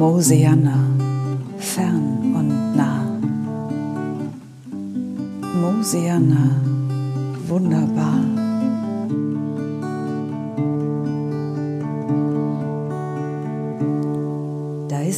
Mosiana, fern und nah. Mosiana,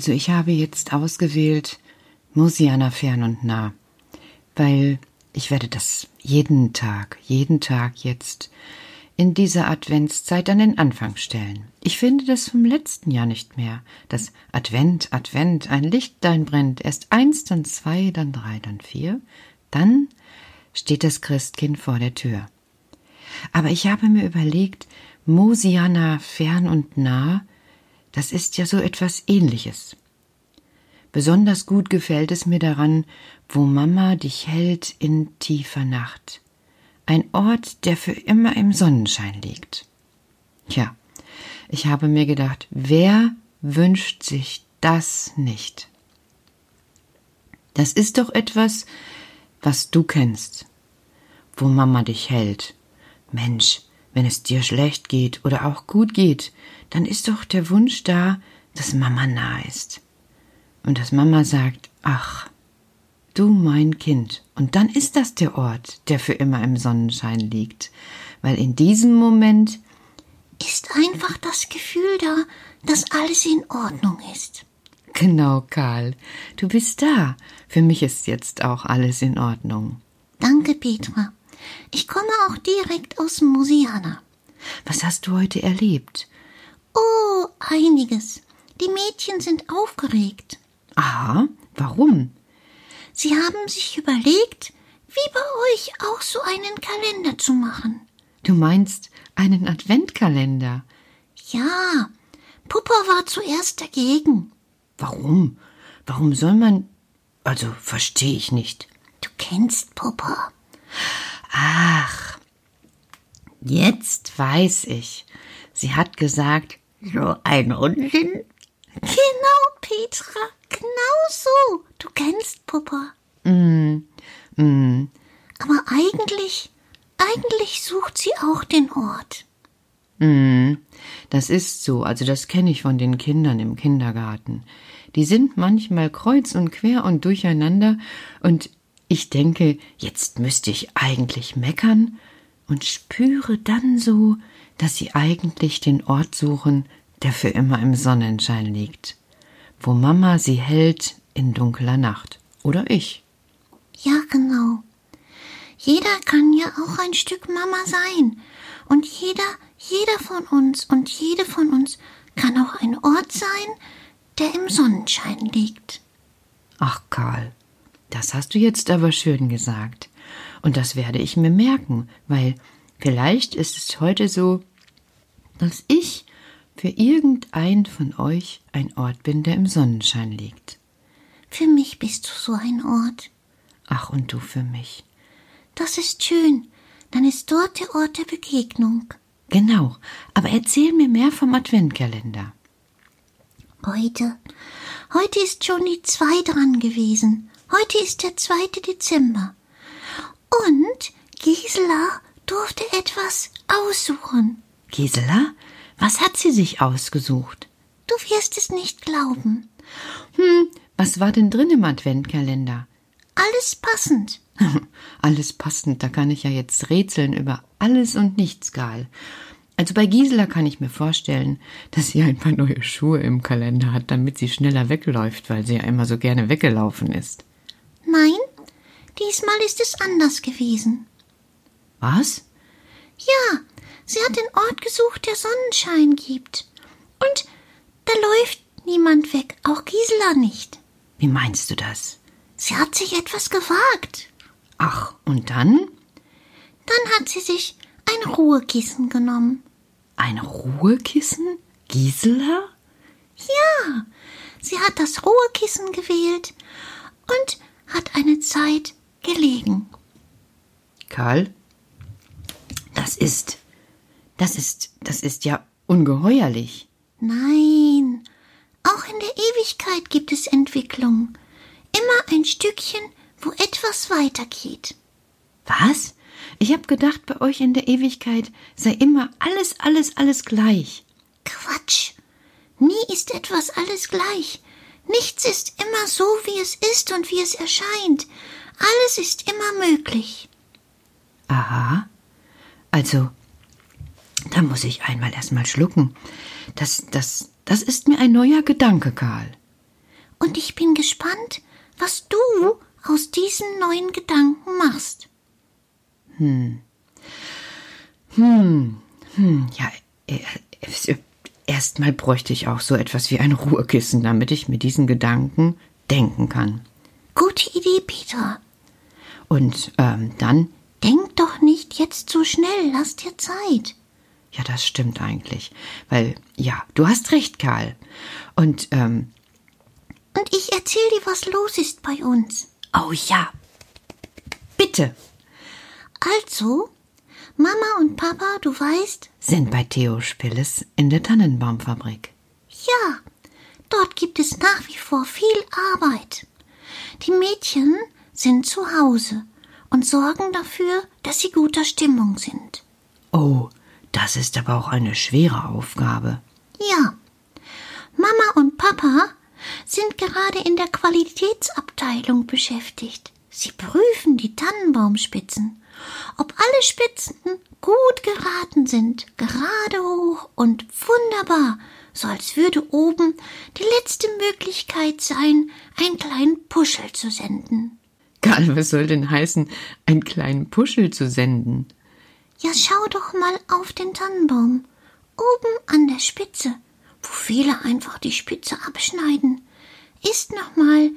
Also ich habe jetzt ausgewählt Mosiana fern und nah, weil ich werde das jeden Tag, jeden Tag jetzt in dieser Adventszeit an den Anfang stellen. Ich finde das vom letzten Jahr nicht mehr. Das Advent, Advent, ein Lichtlein brennt, erst eins, dann zwei, dann drei, dann vier, dann steht das Christkind vor der Tür. Aber ich habe mir überlegt, Mosiana fern und nah, das ist ja so etwas ähnliches. Besonders gut gefällt es mir daran, wo Mama dich hält in tiefer Nacht. Ein Ort, der für immer im Sonnenschein liegt. Tja, ich habe mir gedacht, wer wünscht sich das nicht? Das ist doch etwas, was du kennst, wo Mama dich hält. Mensch, wenn es dir schlecht geht oder auch gut geht, dann ist doch der Wunsch da, dass Mama nah ist. Und dass Mama sagt, ach, du mein Kind. Und dann ist das der Ort, der für immer im Sonnenschein liegt. Weil in diesem Moment Ist einfach das Gefühl da, dass alles in Ordnung ist. Genau, Karl. Du bist da. Für mich ist jetzt auch alles in Ordnung. Danke, Petra. Ich komme auch direkt aus Mosiana. Was hast du heute erlebt? Oh, einiges. Die Mädchen sind aufgeregt. Aha, warum? Sie haben sich überlegt, wie bei euch auch so einen Kalender zu machen. Du meinst einen Adventkalender. Ja, Puppa war zuerst dagegen. Warum? Warum soll man. Also, verstehe ich nicht. Du kennst Puppa. Ach, jetzt weiß ich. Sie hat gesagt, so ein Unsinn. Genau, Petra, genau so. Du kennst Puppa. Mm, mm, Aber eigentlich, eigentlich sucht sie auch den Ort. mm. Das ist so, also das kenne ich von den Kindern im Kindergarten. Die sind manchmal kreuz und quer und durcheinander und ich denke, jetzt müsste ich eigentlich meckern und spüre dann so, dass Sie eigentlich den Ort suchen, der für immer im Sonnenschein liegt, wo Mama Sie hält in dunkler Nacht. Oder ich. Ja, genau. Jeder kann ja auch ein Stück Mama sein. Und jeder, jeder von uns und jede von uns kann auch ein Ort sein, der im Sonnenschein liegt. Ach, Karl, das hast du jetzt aber schön gesagt. Und das werde ich mir merken, weil vielleicht ist es heute so, dass ich für irgendein von euch ein Ort bin, der im Sonnenschein liegt. Für mich bist du so ein Ort. Ach, und du für mich. Das ist schön. Dann ist dort der Ort der Begegnung. Genau, aber erzähl mir mehr vom Adventkalender. Heute. Heute ist schon die zwei dran gewesen. Heute ist der 2. Dezember. Und Gisela durfte etwas aussuchen. Gisela? Was hat sie sich ausgesucht? Du wirst es nicht glauben. Hm, was war denn drin im Adventkalender? Alles passend. alles passend, da kann ich ja jetzt rätseln über alles und nichts, Gal. Also bei Gisela kann ich mir vorstellen, dass sie ein paar neue Schuhe im Kalender hat, damit sie schneller wegläuft, weil sie ja immer so gerne weggelaufen ist. Nein, diesmal ist es anders gewesen. Was? Ja, sie hat den Ort gesucht, der Sonnenschein gibt. Und da läuft niemand weg, auch Gisela nicht. Wie meinst du das? Sie hat sich etwas gewagt. Ach, und dann? Dann hat sie sich ein Ruhekissen genommen. Ein Ruhekissen? Gisela? Ja, sie hat das Ruhekissen gewählt und hat eine Zeit gelegen. Karl, das ist, das ist, das ist ja ungeheuerlich. Nein, auch in der Ewigkeit gibt es Entwicklung. Immer ein Stückchen, wo etwas weitergeht. Was? Ich hab gedacht, bei euch in der Ewigkeit sei immer alles, alles, alles gleich. Quatsch. Nie ist etwas alles gleich. Nichts ist immer so, wie es ist und wie es erscheint. Alles ist immer möglich. Aha. Also, da muss ich einmal erstmal schlucken. Das, das, das ist mir ein neuer Gedanke, Karl. Und ich bin gespannt, was du aus diesen neuen Gedanken machst. Hm. Hm. Hm. Ja, äh, erstmal bräuchte ich auch so etwas wie ein Ruhekissen, damit ich mir diesen Gedanken denken kann. Gute Idee, Peter. Und ähm, dann. Denk doch nicht jetzt so schnell, lass dir Zeit. Ja, das stimmt eigentlich. Weil, ja, du hast recht, Karl. Und, ähm. Und ich erzähl dir, was los ist bei uns. Oh ja. Bitte. Also, Mama und Papa, du weißt, sind bei Theo Spilles in der Tannenbaumfabrik. Ja, dort gibt es nach wie vor viel Arbeit. Die Mädchen sind zu Hause und sorgen dafür, dass sie guter Stimmung sind. Oh, das ist aber auch eine schwere Aufgabe. Ja. Mama und Papa sind gerade in der Qualitätsabteilung beschäftigt. Sie prüfen die Tannenbaumspitzen, ob alle Spitzen gut geraten sind, gerade hoch und wunderbar, so als würde oben die letzte Möglichkeit sein, einen kleinen Puschel zu senden. Karl, was soll denn heißen, einen kleinen Puschel zu senden? Ja, schau doch mal auf den Tannenbaum. Oben an der Spitze, wo viele einfach die Spitze abschneiden, ist noch mal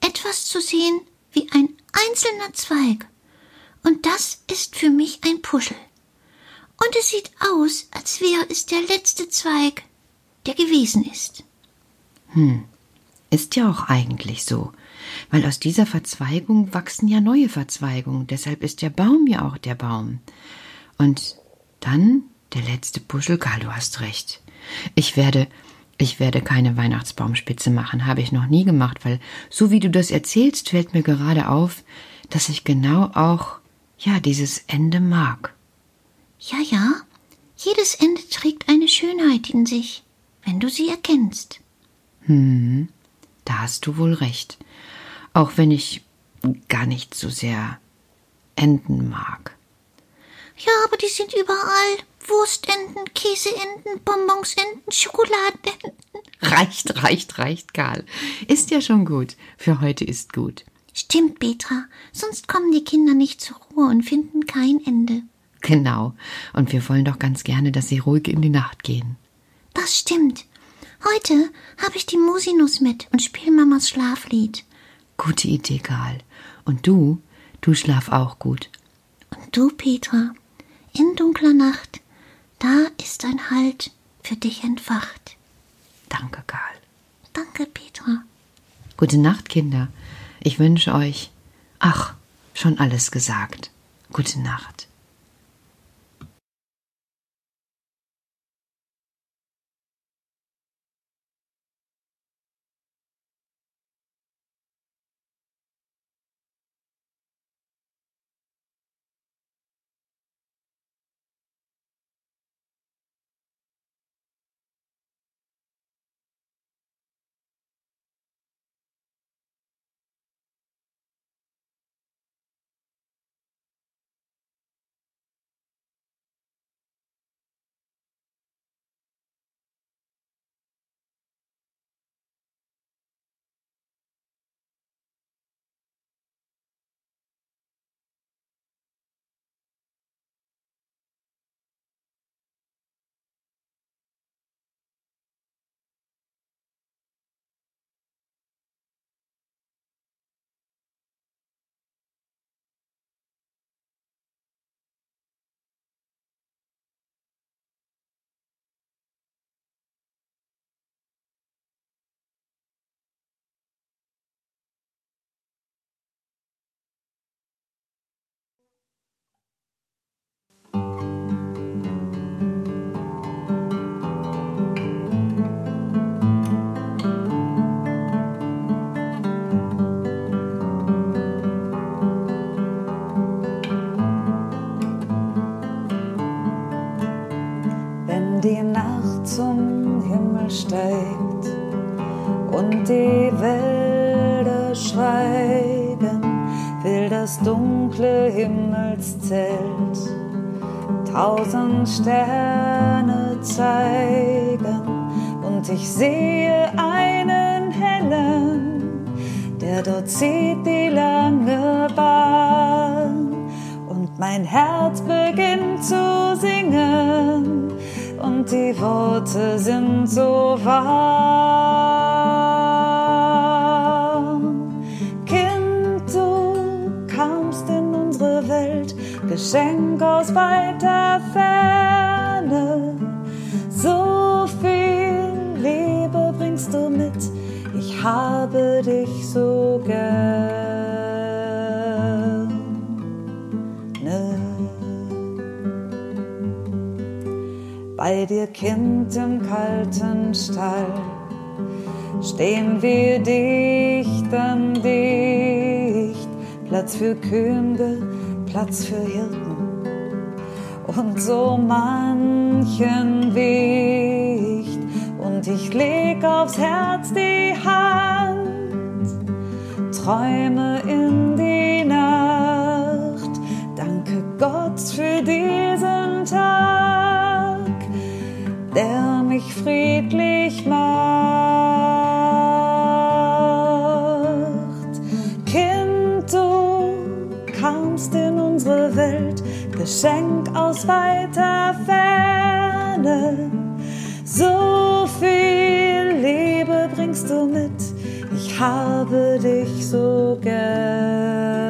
etwas zu sehen wie ein einzelner Zweig. Und das ist für mich ein Puschel. Und es sieht aus, als wäre es der letzte Zweig, der gewesen ist. Hm, ist ja auch eigentlich so, weil aus dieser Verzweigung wachsen ja neue Verzweigungen, deshalb ist der Baum ja auch der Baum. Und dann der letzte Puschel, Karl, du hast recht. Ich werde, ich werde keine Weihnachtsbaumspitze machen, habe ich noch nie gemacht, weil so wie du das erzählst, fällt mir gerade auf, dass ich genau auch, ja, dieses Ende mag. Ja, ja, jedes Ende trägt eine Schönheit in sich, wenn du sie erkennst. Hm, da hast du wohl recht. Auch wenn ich gar nicht so sehr Enden mag. Ja, aber die sind überall Wurstenten, Käseenten, Bonbonsenten, Schokoladenenten. Reicht, reicht, reicht, Karl. Ist ja schon gut. Für heute ist gut. Stimmt, Petra. Sonst kommen die Kinder nicht zur Ruhe und finden kein Ende. Genau. Und wir wollen doch ganz gerne, dass sie ruhig in die Nacht gehen. Das stimmt. Heute habe ich die Musinus mit und spiele Mamas Schlaflied. Gute Idee, Karl. Und du, du schlaf auch gut. Und du, Petra, in dunkler Nacht, da ist ein Halt für dich entfacht. Danke, Karl. Danke, Petra. Gute Nacht, Kinder. Ich wünsche euch. Ach, schon alles gesagt. Gute Nacht. Das dunkle Himmelszelt tausend Sterne zeigen und ich sehe einen hellen, der dort zieht die lange Bahn und mein Herz beginnt zu singen und die Worte sind so warm. Unsere Welt, Geschenk aus weiter Ferne. So viel Liebe bringst du mit, ich habe dich so gern. Bei dir, Kind, im kalten Stall stehen wir dicht an dicht. Platz für Könige, Platz für Hirten und so manchen Wicht. Und ich leg aufs Herz die Hand, träume in die Nacht. Danke Gott für diesen Tag, der mich friedlich macht. Kamst in unsere Welt, Geschenk aus weiter Ferne. So viel Liebe bringst du mit, ich habe dich so gerne.